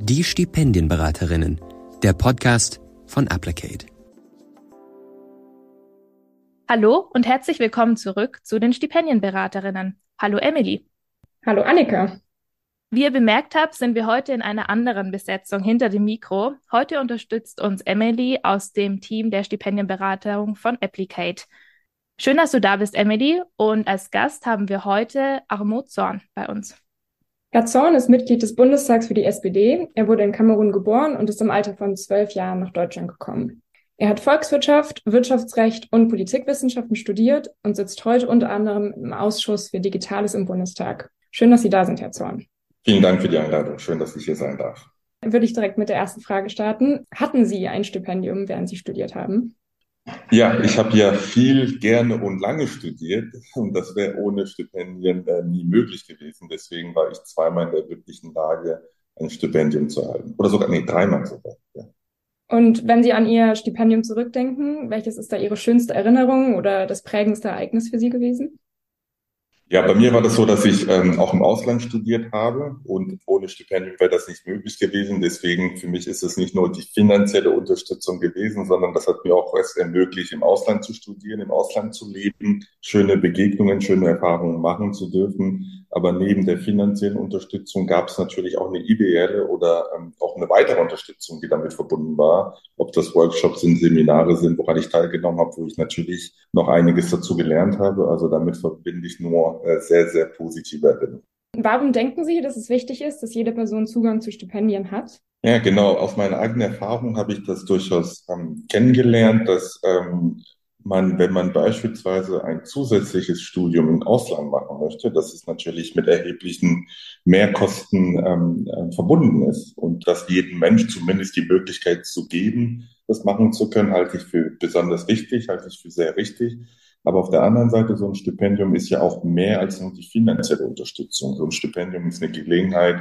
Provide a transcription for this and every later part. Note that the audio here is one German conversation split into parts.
Die Stipendienberaterinnen, der Podcast von Applicate. Hallo und herzlich willkommen zurück zu den Stipendienberaterinnen. Hallo Emily. Hallo Annika. Wie ihr bemerkt habt, sind wir heute in einer anderen Besetzung hinter dem Mikro. Heute unterstützt uns Emily aus dem Team der Stipendienberatung von Applicate. Schön, dass du da bist, Emily. Und als Gast haben wir heute Armut Zorn bei uns. Herr Zorn ist Mitglied des Bundestags für die SPD. Er wurde in Kamerun geboren und ist im Alter von zwölf Jahren nach Deutschland gekommen. Er hat Volkswirtschaft, Wirtschaftsrecht und Politikwissenschaften studiert und sitzt heute unter anderem im Ausschuss für Digitales im Bundestag. Schön, dass Sie da sind, Herr Zorn. Vielen Dank für die Einladung. Schön, dass ich hier sein darf. Würde ich direkt mit der ersten Frage starten. Hatten Sie ein Stipendium, während Sie studiert haben? Ja, ich habe ja viel, gerne und lange studiert und das wäre ohne Stipendien äh, nie möglich gewesen. Deswegen war ich zweimal in der glücklichen Lage, ein Stipendium zu erhalten. Oder sogar, nee, dreimal sogar. Ja. Und wenn Sie an Ihr Stipendium zurückdenken, welches ist da Ihre schönste Erinnerung oder das prägendste Ereignis für Sie gewesen? Ja, bei mir war das so, dass ich ähm, auch im Ausland studiert habe und ohne Stipendium wäre das nicht möglich gewesen. Deswegen für mich ist es nicht nur die finanzielle Unterstützung gewesen, sondern das hat mir auch es ermöglicht, im Ausland zu studieren, im Ausland zu leben, schöne Begegnungen, schöne Erfahrungen machen zu dürfen. Aber neben der finanziellen Unterstützung gab es natürlich auch eine ideelle oder ähm, auch eine weitere Unterstützung, die damit verbunden war. Ob das Workshops sind, Seminare sind, woran ich teilgenommen habe, wo ich natürlich noch einiges dazu gelernt habe. Also damit verbinde ich nur äh, sehr, sehr positive Erinnerung. Warum denken Sie, dass es wichtig ist, dass jede Person Zugang zu Stipendien hat? Ja, genau. Aus meiner eigenen Erfahrung habe ich das durchaus ähm, kennengelernt, dass ähm, man, wenn man beispielsweise ein zusätzliches Studium im Ausland machen möchte, dass es natürlich mit erheblichen Mehrkosten ähm, äh, verbunden ist und dass jedem Mensch zumindest die Möglichkeit zu geben, das machen zu können, halte ich für besonders wichtig, halte ich für sehr richtig. Aber auf der anderen Seite, so ein Stipendium ist ja auch mehr als nur die finanzielle Unterstützung. So ein Stipendium ist eine Gelegenheit,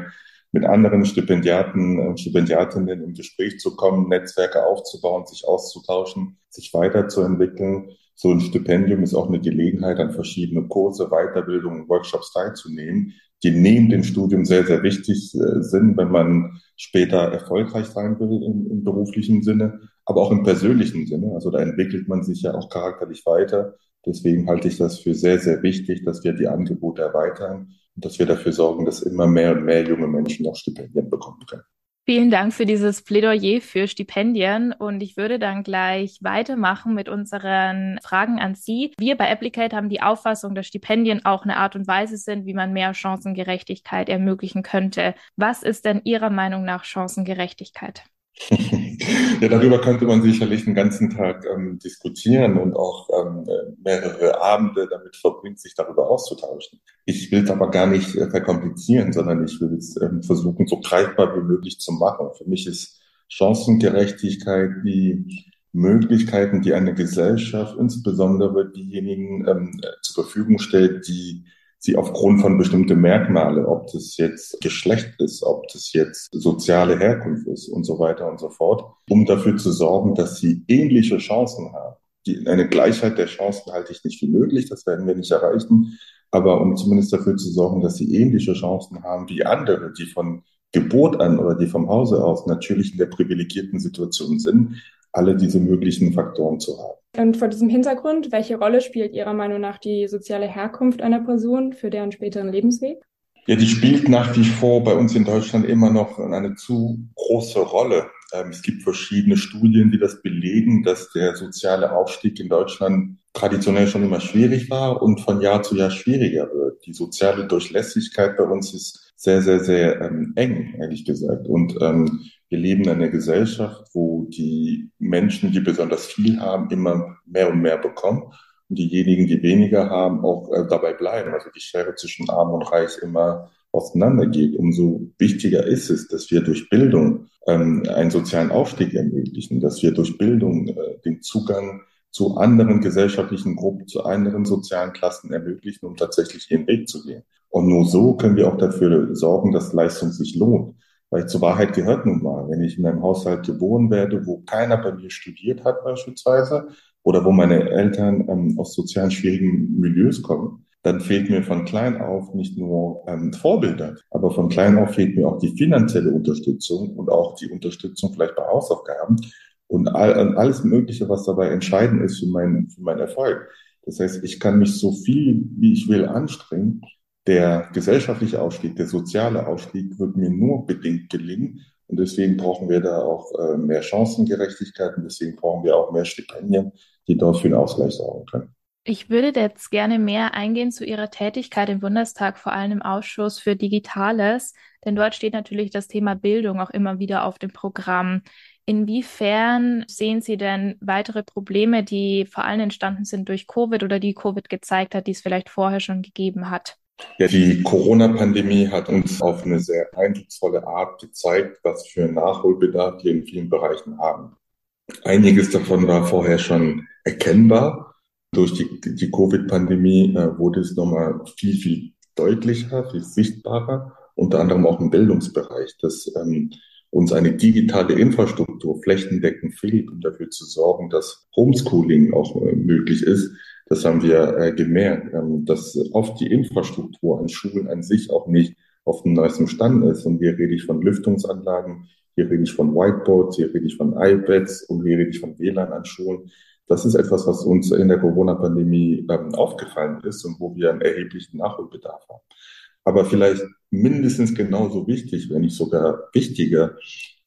mit anderen Stipendiaten und Stipendiatinnen im Gespräch zu kommen, Netzwerke aufzubauen, sich auszutauschen, sich weiterzuentwickeln. So ein Stipendium ist auch eine Gelegenheit, an verschiedene Kurse, Weiterbildungen, Workshops teilzunehmen, die neben dem Studium sehr, sehr wichtig äh, sind, wenn man später erfolgreich sein will im, im beruflichen Sinne, aber auch im persönlichen Sinne. Also da entwickelt man sich ja auch charakterlich weiter Deswegen halte ich das für sehr, sehr wichtig, dass wir die Angebote erweitern und dass wir dafür sorgen, dass immer mehr und mehr junge Menschen auch Stipendien bekommen können. Vielen Dank für dieses Plädoyer für Stipendien und ich würde dann gleich weitermachen mit unseren Fragen an Sie. Wir bei Applicate haben die Auffassung, dass Stipendien auch eine Art und Weise sind, wie man mehr Chancengerechtigkeit ermöglichen könnte. Was ist denn Ihrer Meinung nach Chancengerechtigkeit? Ja, darüber könnte man sicherlich den ganzen Tag ähm, diskutieren und auch ähm, mehrere Abende damit verbringen, sich darüber auszutauschen. Ich will es aber gar nicht äh, verkomplizieren, sondern ich will es ähm, versuchen, so greifbar wie möglich zu machen. Für mich ist Chancengerechtigkeit die Möglichkeiten, die eine Gesellschaft, insbesondere diejenigen ähm, zur Verfügung stellt, die sie aufgrund von bestimmten Merkmale, ob das jetzt Geschlecht ist, ob das jetzt soziale Herkunft ist und so weiter und so fort, um dafür zu sorgen, dass sie ähnliche Chancen haben. Die, eine Gleichheit der Chancen halte ich nicht für möglich, das werden wir nicht erreichen, aber um zumindest dafür zu sorgen, dass sie ähnliche Chancen haben wie andere, die von Geburt an oder die vom Hause aus natürlich in der privilegierten Situation sind, alle diese möglichen Faktoren zu haben. Und vor diesem Hintergrund, welche Rolle spielt Ihrer Meinung nach die soziale Herkunft einer Person für deren späteren Lebensweg? Ja, die spielt nach wie vor bei uns in Deutschland immer noch eine zu große Rolle. Ähm, es gibt verschiedene Studien, die das belegen, dass der soziale Aufstieg in Deutschland traditionell schon immer schwierig war und von Jahr zu Jahr schwieriger wird. Die soziale Durchlässigkeit bei uns ist sehr, sehr, sehr ähm, eng, ehrlich gesagt. Und ähm, wir leben in einer Gesellschaft, wo die Menschen, die besonders viel haben, immer mehr und mehr bekommen und diejenigen, die weniger haben, auch äh, dabei bleiben. Also die Schere zwischen Arm und Reich immer auseinandergeht. Umso wichtiger ist es, dass wir durch Bildung ähm, einen sozialen Aufstieg ermöglichen, dass wir durch Bildung äh, den Zugang zu anderen gesellschaftlichen Gruppen, zu anderen sozialen Klassen ermöglichen, um tatsächlich ihren Weg zu gehen. Und nur so können wir auch dafür sorgen, dass Leistung sich lohnt. Weil zur Wahrheit gehört nun mal, wenn ich in einem Haushalt geboren werde, wo keiner bei mir studiert hat beispielsweise, oder wo meine Eltern ähm, aus sozialen schwierigen Milieus kommen, dann fehlt mir von klein auf nicht nur ähm, Vorbilder, aber von klein auf fehlt mir auch die finanzielle Unterstützung und auch die Unterstützung vielleicht bei Hausaufgaben und all, alles Mögliche, was dabei entscheidend ist für meinen für meinen Erfolg. Das heißt, ich kann mich so viel, wie ich will, anstrengen. Der gesellschaftliche Aufstieg, der soziale Aufstieg wird mir nur bedingt gelingen. Und deswegen brauchen wir da auch äh, mehr Chancengerechtigkeit und deswegen brauchen wir auch mehr Stipendien, die dort für einen Ausgleich sorgen können. Ich würde jetzt gerne mehr eingehen zu Ihrer Tätigkeit im Bundestag, vor allem im Ausschuss für Digitales, denn dort steht natürlich das Thema Bildung auch immer wieder auf dem Programm. Inwiefern sehen Sie denn weitere Probleme, die vor allem entstanden sind durch Covid oder die Covid gezeigt hat, die es vielleicht vorher schon gegeben hat? Ja, die Corona-Pandemie hat uns auf eine sehr eindrucksvolle Art gezeigt, was für Nachholbedarf wir in vielen Bereichen haben. Einiges davon war vorher schon erkennbar, durch die, die Covid-Pandemie äh, wurde es nochmal viel, viel deutlicher, viel sichtbarer, unter anderem auch im Bildungsbereich, dass ähm, uns eine digitale Infrastruktur flächendeckend fehlt, um dafür zu sorgen, dass Homeschooling auch äh, möglich ist. Das haben wir äh, gemerkt, ähm, dass oft die Infrastruktur an Schulen an sich auch nicht auf dem neuesten Stand ist. Und hier rede ich von Lüftungsanlagen, hier rede ich von Whiteboards, hier rede ich von iPads und hier rede ich von WLAN an Schulen. Das ist etwas, was uns in der Corona-Pandemie ähm, aufgefallen ist und wo wir einen erheblichen Nachholbedarf haben. Aber vielleicht mindestens genauso wichtig, wenn nicht sogar wichtiger,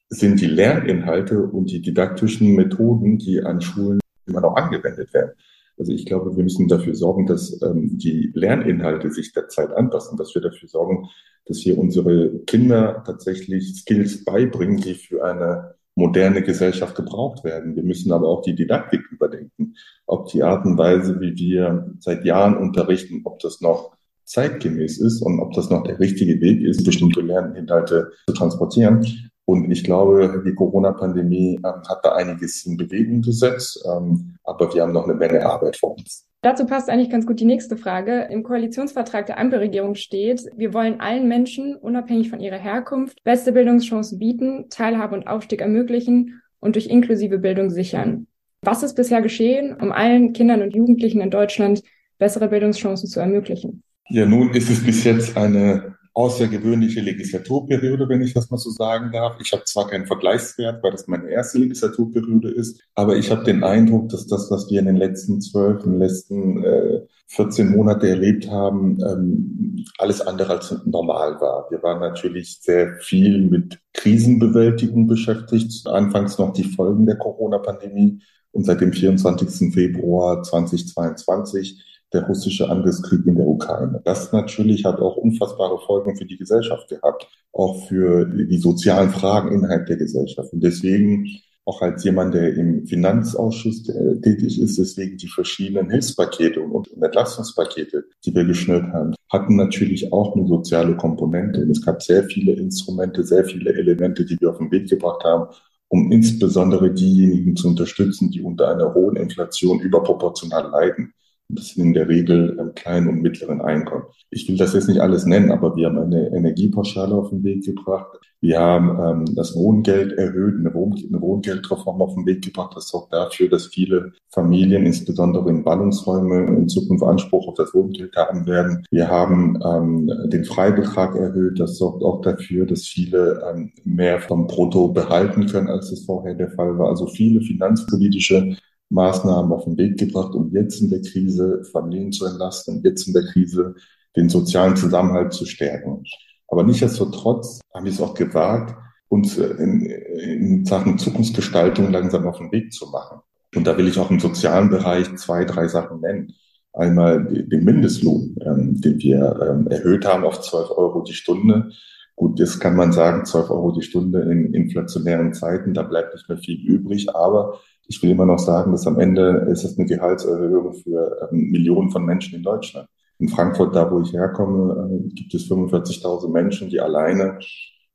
sind die Lerninhalte und die didaktischen Methoden, die an Schulen immer noch angewendet werden. Also ich glaube, wir müssen dafür sorgen, dass ähm, die Lerninhalte sich der Zeit anpassen, dass wir dafür sorgen, dass wir unsere Kinder tatsächlich Skills beibringen, die für eine moderne Gesellschaft gebraucht werden. Wir müssen aber auch die Didaktik überdenken, ob die Art und Weise, wie wir seit Jahren unterrichten, ob das noch zeitgemäß ist und ob das noch der richtige Weg ist, bestimmte Lerninhalte zu transportieren. Und ich glaube, die Corona-Pandemie ähm, hat da einiges in Bewegung gesetzt, ähm, aber wir haben noch eine Menge Arbeit vor uns. Dazu passt eigentlich ganz gut die nächste Frage. Im Koalitionsvertrag der Ampelregierung steht, wir wollen allen Menschen, unabhängig von ihrer Herkunft, beste Bildungschancen bieten, Teilhabe und Aufstieg ermöglichen und durch inklusive Bildung sichern. Was ist bisher geschehen, um allen Kindern und Jugendlichen in Deutschland bessere Bildungschancen zu ermöglichen? Ja, nun ist es bis jetzt eine außergewöhnliche Legislaturperiode, wenn ich das mal so sagen darf. Ich habe zwar keinen Vergleichswert, weil das meine erste Legislaturperiode ist, aber ich habe den Eindruck, dass das, was wir in den letzten zwölf, in den letzten äh, 14 Monate erlebt haben, ähm, alles andere als normal war. Wir waren natürlich sehr viel mit Krisenbewältigung beschäftigt. Anfangs noch die Folgen der Corona-Pandemie und seit dem 24. Februar 2022 der russische Angriffskrieg in der Ukraine. Das natürlich hat auch unfassbare Folgen für die Gesellschaft gehabt, auch für die sozialen Fragen innerhalb der Gesellschaft. Und deswegen auch als jemand, der im Finanzausschuss äh, tätig ist, deswegen die verschiedenen Hilfspakete und Entlastungspakete, die wir geschnürt haben, hatten natürlich auch eine soziale Komponente. Und es gab sehr viele Instrumente, sehr viele Elemente, die wir auf den Weg gebracht haben, um insbesondere diejenigen zu unterstützen, die unter einer hohen Inflation überproportional leiden. Das sind in der Regel ähm, kleinen und mittleren Einkommen. Ich will das jetzt nicht alles nennen, aber wir haben eine Energiepauschale auf den Weg gebracht. Wir haben ähm, das Wohngeld erhöht, eine, Wohn eine Wohngeldreform auf den Weg gebracht. Das sorgt dafür, dass viele Familien, insbesondere in Ballungsräumen, in Zukunft Anspruch auf das Wohngeld haben werden. Wir haben ähm, den Freibetrag erhöht. Das sorgt auch dafür, dass viele ähm, mehr vom Brutto behalten können, als es vorher der Fall war. Also viele finanzpolitische Maßnahmen auf den Weg gebracht, um jetzt in der Krise Familien zu entlasten, um jetzt in der Krise den sozialen Zusammenhalt zu stärken. Aber nichtsdestotrotz haben wir es auch gewagt, uns in, in Sachen Zukunftsgestaltung langsam auf den Weg zu machen. Und da will ich auch im sozialen Bereich zwei, drei Sachen nennen. Einmal den Mindestlohn, ähm, den wir ähm, erhöht haben auf 12 Euro die Stunde. Gut, das kann man sagen, 12 Euro die Stunde in inflationären Zeiten, da bleibt nicht mehr viel übrig. Aber ich will immer noch sagen, dass am Ende ist es eine Gehaltserhöhung für ähm, Millionen von Menschen in Deutschland. In Frankfurt, da wo ich herkomme, äh, gibt es 45.000 Menschen, die alleine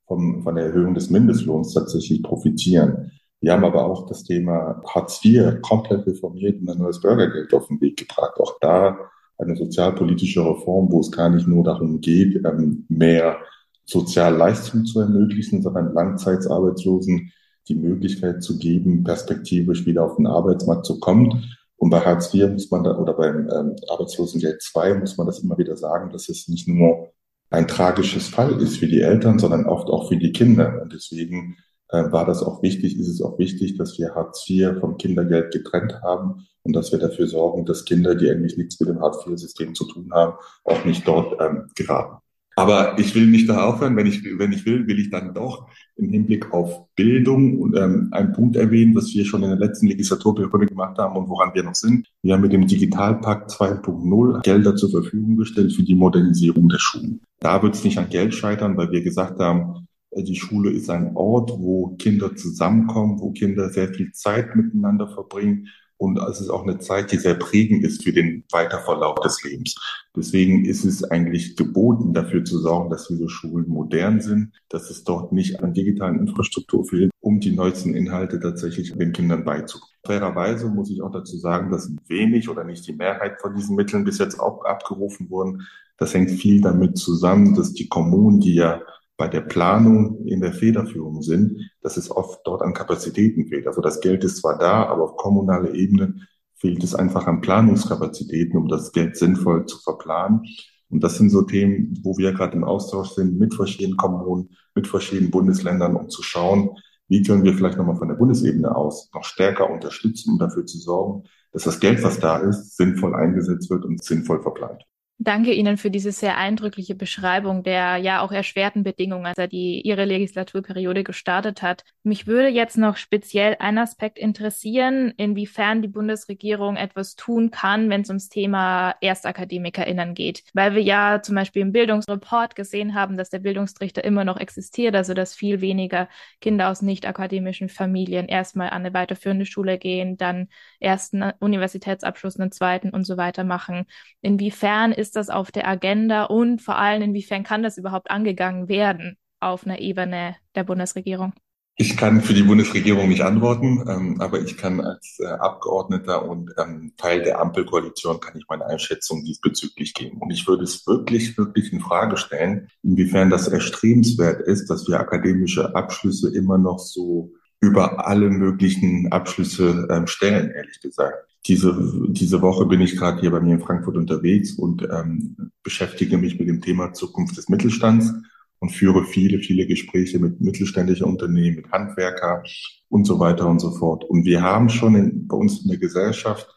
vom, von der Erhöhung des Mindestlohns tatsächlich profitieren. Wir haben aber auch das Thema Hartz IV komplett reformiert und ein neues Bürgergeld auf den Weg gebracht. Auch da eine sozialpolitische Reform, wo es gar nicht nur darum geht, ähm, mehr Sozialleistungen zu ermöglichen, sondern Langzeitarbeitslosen die Möglichkeit zu geben, perspektivisch wieder auf den Arbeitsmarkt zu kommen Und bei Hartz IV muss man da, oder beim ähm, Arbeitslosengeld II muss man das immer wieder sagen, dass es nicht nur ein tragisches Fall ist für die Eltern, sondern oft auch für die Kinder. Und deswegen äh, war das auch wichtig, ist es auch wichtig, dass wir Hartz IV vom Kindergeld getrennt haben und dass wir dafür sorgen, dass Kinder, die eigentlich nichts mit dem Hartz IV-System zu tun haben, auch nicht dort ähm, geraten. Aber ich will nicht da aufhören. Wenn ich, wenn ich will, will ich dann doch im Hinblick auf Bildung ähm, einen Punkt erwähnen, was wir schon in der letzten Legislaturperiode gemacht haben und woran wir noch sind. Wir haben mit dem Digitalpakt 2.0 Gelder zur Verfügung gestellt für die Modernisierung der Schulen. Da wird es nicht an Geld scheitern, weil wir gesagt haben, äh, die Schule ist ein Ort, wo Kinder zusammenkommen, wo Kinder sehr viel Zeit miteinander verbringen und es ist auch eine Zeit, die sehr prägend ist für den Weiterverlauf des Lebens. Deswegen ist es eigentlich geboten, dafür zu sorgen, dass diese Schulen modern sind, dass es dort nicht an digitalen Infrastruktur fehlt, um die neuesten Inhalte tatsächlich den Kindern beizubringen. Fairerweise muss ich auch dazu sagen, dass wenig oder nicht die Mehrheit von diesen Mitteln bis jetzt auch abgerufen wurden. Das hängt viel damit zusammen, dass die Kommunen, die ja bei der Planung in der Federführung sind, dass es oft dort an Kapazitäten fehlt. Also das Geld ist zwar da, aber auf kommunaler Ebene fehlt es einfach an Planungskapazitäten, um das Geld sinnvoll zu verplanen. Und das sind so Themen, wo wir gerade im Austausch sind mit verschiedenen Kommunen, mit verschiedenen Bundesländern, um zu schauen, wie können wir vielleicht nochmal von der Bundesebene aus noch stärker unterstützen, um dafür zu sorgen, dass das Geld, was da ist, sinnvoll eingesetzt wird und sinnvoll verplant. Danke Ihnen für diese sehr eindrückliche Beschreibung der ja auch erschwerten Bedingungen, die Ihre Legislaturperiode gestartet hat. Mich würde jetzt noch speziell ein Aspekt interessieren, inwiefern die Bundesregierung etwas tun kann, wenn es ums Thema ErstakademikerInnen geht. Weil wir ja zum Beispiel im Bildungsreport gesehen haben, dass der Bildungstrichter immer noch existiert, also dass viel weniger Kinder aus nicht akademischen Familien erstmal an eine weiterführende Schule gehen, dann ersten Universitätsabschluss, einen zweiten und so weiter machen. Inwiefern ist ist das auf der Agenda und vor allem, inwiefern kann das überhaupt angegangen werden auf einer Ebene der Bundesregierung? Ich kann für die Bundesregierung nicht antworten, ähm, aber ich kann als äh, Abgeordneter und ähm, Teil der Ampelkoalition kann ich meine Einschätzung diesbezüglich geben. Und ich würde es wirklich, wirklich in Frage stellen, inwiefern das erstrebenswert ist, dass wir akademische Abschlüsse immer noch so über alle möglichen Abschlüsse ähm, stellen, ehrlich gesagt. Diese, diese Woche bin ich gerade hier bei mir in Frankfurt unterwegs und ähm, beschäftige mich mit dem Thema Zukunft des Mittelstands und führe viele, viele Gespräche mit mittelständischen Unternehmen, mit Handwerker und so weiter und so fort. Und wir haben schon in, bei uns in der Gesellschaft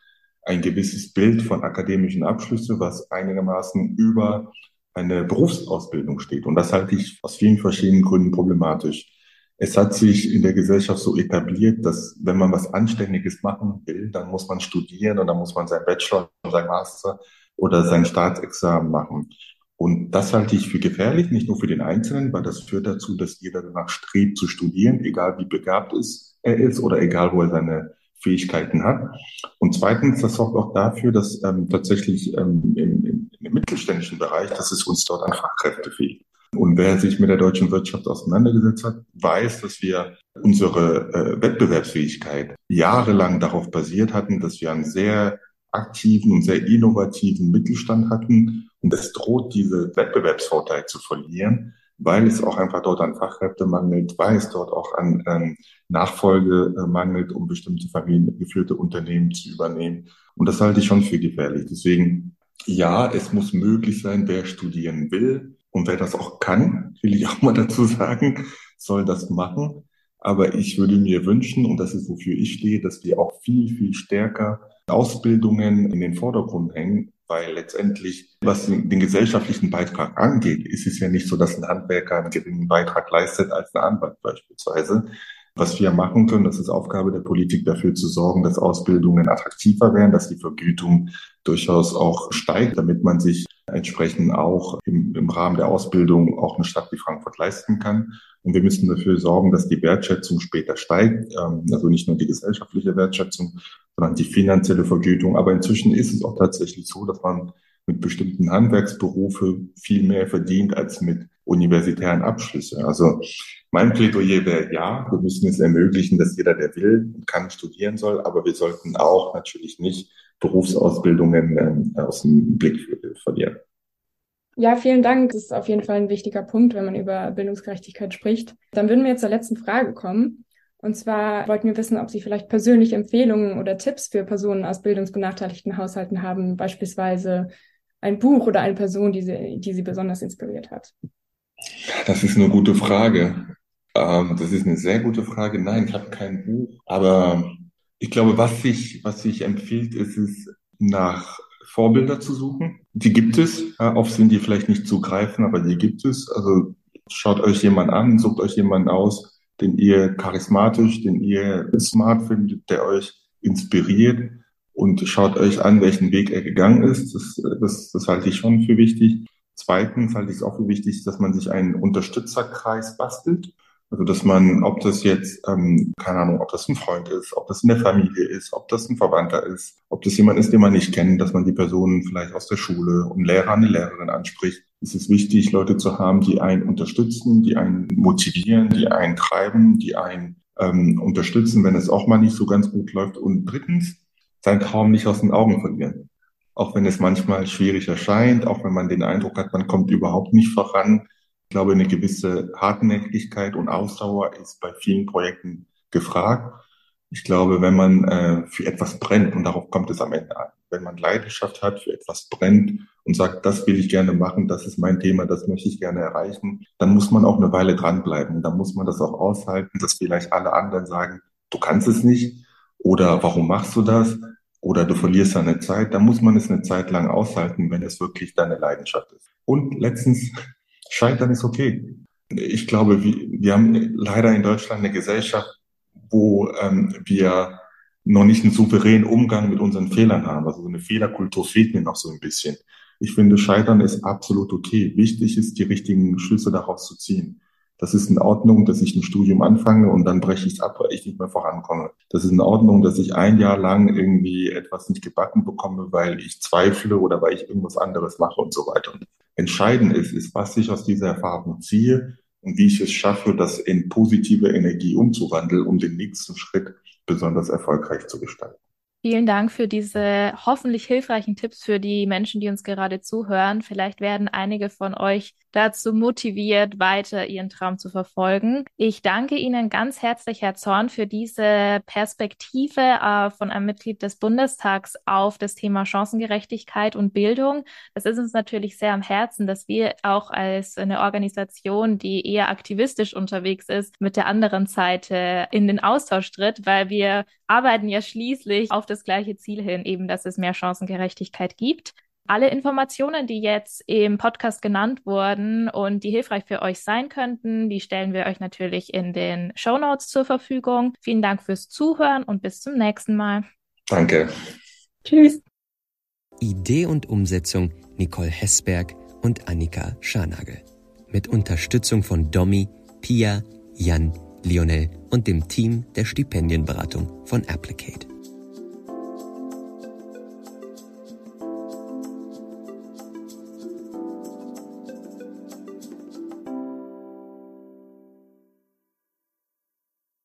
ein gewisses Bild von akademischen Abschlüssen, was einigermaßen über eine Berufsausbildung steht. Und das halte ich aus vielen verschiedenen Gründen problematisch es hat sich in der Gesellschaft so etabliert, dass wenn man was Anständiges machen will, dann muss man studieren und dann muss man sein Bachelor, sein Master oder sein Staatsexamen machen. Und das halte ich für gefährlich, nicht nur für den Einzelnen, weil das führt dazu, dass jeder danach strebt zu studieren, egal wie begabt ist, er ist oder egal wo er seine Fähigkeiten hat. Und zweitens, das sorgt auch dafür, dass ähm, tatsächlich ähm, im, im, im mittelständischen Bereich, dass es uns dort an Fachkräfte fehlt. Und wer sich mit der deutschen Wirtschaft auseinandergesetzt hat, weiß, dass wir unsere äh, Wettbewerbsfähigkeit jahrelang darauf basiert hatten, dass wir einen sehr aktiven und sehr innovativen Mittelstand hatten. Und es droht, diese Wettbewerbsvorteil zu verlieren, weil es auch einfach dort an Fachkräfte mangelt, weil es dort auch an ähm, Nachfolge äh, mangelt, um bestimmte familiengeführte Unternehmen zu übernehmen. Und das halte ich schon für gefährlich. Deswegen, ja, es muss möglich sein, wer studieren will, und wer das auch kann, will ich auch mal dazu sagen, soll das machen. Aber ich würde mir wünschen, und das ist, wofür ich stehe, dass wir auch viel, viel stärker Ausbildungen in den Vordergrund hängen, weil letztendlich, was den, gesellschaftlichen Beitrag angeht, ist es ja nicht so, dass ein Handwerker einen geringen Beitrag leistet als ein Anwalt beispielsweise. Was wir machen können, das ist Aufgabe der Politik, dafür zu sorgen, dass Ausbildungen attraktiver werden, dass die Vergütung durchaus auch steigt, damit man sich entsprechend auch im, im Rahmen der Ausbildung auch eine Stadt wie Frankfurt leisten kann. Und wir müssen dafür sorgen, dass die Wertschätzung später steigt, ähm, also nicht nur die gesellschaftliche Wertschätzung, sondern die finanzielle Vergütung. Aber inzwischen ist es auch tatsächlich so, dass man mit bestimmten Handwerksberufe viel mehr verdient als mit universitären Abschlüssen. Also mein Plädoyer wäre ja, wir müssen es ermöglichen, dass jeder, der will, kann studieren soll, aber wir sollten auch natürlich nicht Berufsausbildungen ähm, aus dem Blick verlieren. Ja, vielen Dank. Das ist auf jeden Fall ein wichtiger Punkt, wenn man über Bildungsgerechtigkeit spricht. Dann würden wir jetzt zur letzten Frage kommen. Und zwar wollten wir wissen, ob Sie vielleicht persönliche Empfehlungen oder Tipps für Personen aus bildungsbenachteiligten Haushalten haben, beispielsweise ein Buch oder eine Person, die Sie, die Sie besonders inspiriert hat. Das ist eine gute Frage. Ähm, das ist eine sehr gute Frage. Nein, ich habe kein Buch, aber ich glaube, was sich, was sich empfiehlt, ist es, nach Vorbilder zu suchen. Die gibt es. Ja, oft sind die vielleicht nicht zu greifen, aber die gibt es. Also schaut euch jemand an, sucht euch jemanden aus, den ihr charismatisch, den ihr smart findet, der euch inspiriert und schaut euch an, welchen Weg er gegangen ist. Das, das, das halte ich schon für wichtig. Zweitens halte ich es auch für wichtig, dass man sich einen Unterstützerkreis bastelt. Also dass man, ob das jetzt, ähm, keine Ahnung, ob das ein Freund ist, ob das in der Familie ist, ob das ein Verwandter ist, ob das jemand ist, den man nicht kennt, dass man die Personen vielleicht aus der Schule und Lehrer, eine Lehrerin anspricht. Es ist wichtig, Leute zu haben, die einen unterstützen, die einen motivieren, die einen treiben, die einen ähm, unterstützen, wenn es auch mal nicht so ganz gut läuft. Und drittens, sein Traum nicht aus den Augen verlieren. Auch wenn es manchmal schwierig erscheint, auch wenn man den Eindruck hat, man kommt überhaupt nicht voran, ich glaube, eine gewisse Hartnäckigkeit und Ausdauer ist bei vielen Projekten gefragt. Ich glaube, wenn man äh, für etwas brennt, und darauf kommt es am Ende an, wenn man Leidenschaft hat, für etwas brennt und sagt, das will ich gerne machen, das ist mein Thema, das möchte ich gerne erreichen, dann muss man auch eine Weile dranbleiben. Dann muss man das auch aushalten, dass vielleicht alle anderen sagen, du kannst es nicht oder warum machst du das oder du verlierst deine Zeit. Da muss man es eine Zeit lang aushalten, wenn es wirklich deine Leidenschaft ist. Und letztens Scheitern ist okay. Ich glaube, wir, wir haben leider in Deutschland eine Gesellschaft, wo ähm, wir noch nicht einen souveränen Umgang mit unseren Fehlern haben. Also so eine Fehlerkultur fehlt mir noch so ein bisschen. Ich finde, Scheitern ist absolut okay. Wichtig ist, die richtigen Schlüsse daraus zu ziehen. Das ist in Ordnung, dass ich ein Studium anfange und dann breche ich es ab, weil ich nicht mehr vorankomme. Das ist in Ordnung, dass ich ein Jahr lang irgendwie etwas nicht gebacken bekomme, weil ich zweifle oder weil ich irgendwas anderes mache und so weiter. Entscheidend ist, ist, was ich aus dieser Erfahrung ziehe und wie ich es schaffe, das in positive Energie umzuwandeln, um den nächsten Schritt besonders erfolgreich zu gestalten. Vielen Dank für diese hoffentlich hilfreichen Tipps für die Menschen, die uns gerade zuhören. Vielleicht werden einige von euch dazu motiviert, weiter ihren Traum zu verfolgen. Ich danke Ihnen ganz herzlich, Herr Zorn, für diese Perspektive äh, von einem Mitglied des Bundestags auf das Thema Chancengerechtigkeit und Bildung. Das ist uns natürlich sehr am Herzen, dass wir auch als eine Organisation, die eher aktivistisch unterwegs ist, mit der anderen Seite in den Austausch tritt, weil wir arbeiten ja schließlich auf das gleiche Ziel hin, eben, dass es mehr Chancengerechtigkeit gibt. Alle Informationen, die jetzt im Podcast genannt wurden und die hilfreich für euch sein könnten, die stellen wir euch natürlich in den Show Notes zur Verfügung. Vielen Dank fürs Zuhören und bis zum nächsten Mal. Danke. Tschüss. Idee und Umsetzung Nicole Hessberg und Annika Scharnagel. Mit Unterstützung von Domi, Pia, Jan, Lionel und dem Team der Stipendienberatung von Applicate.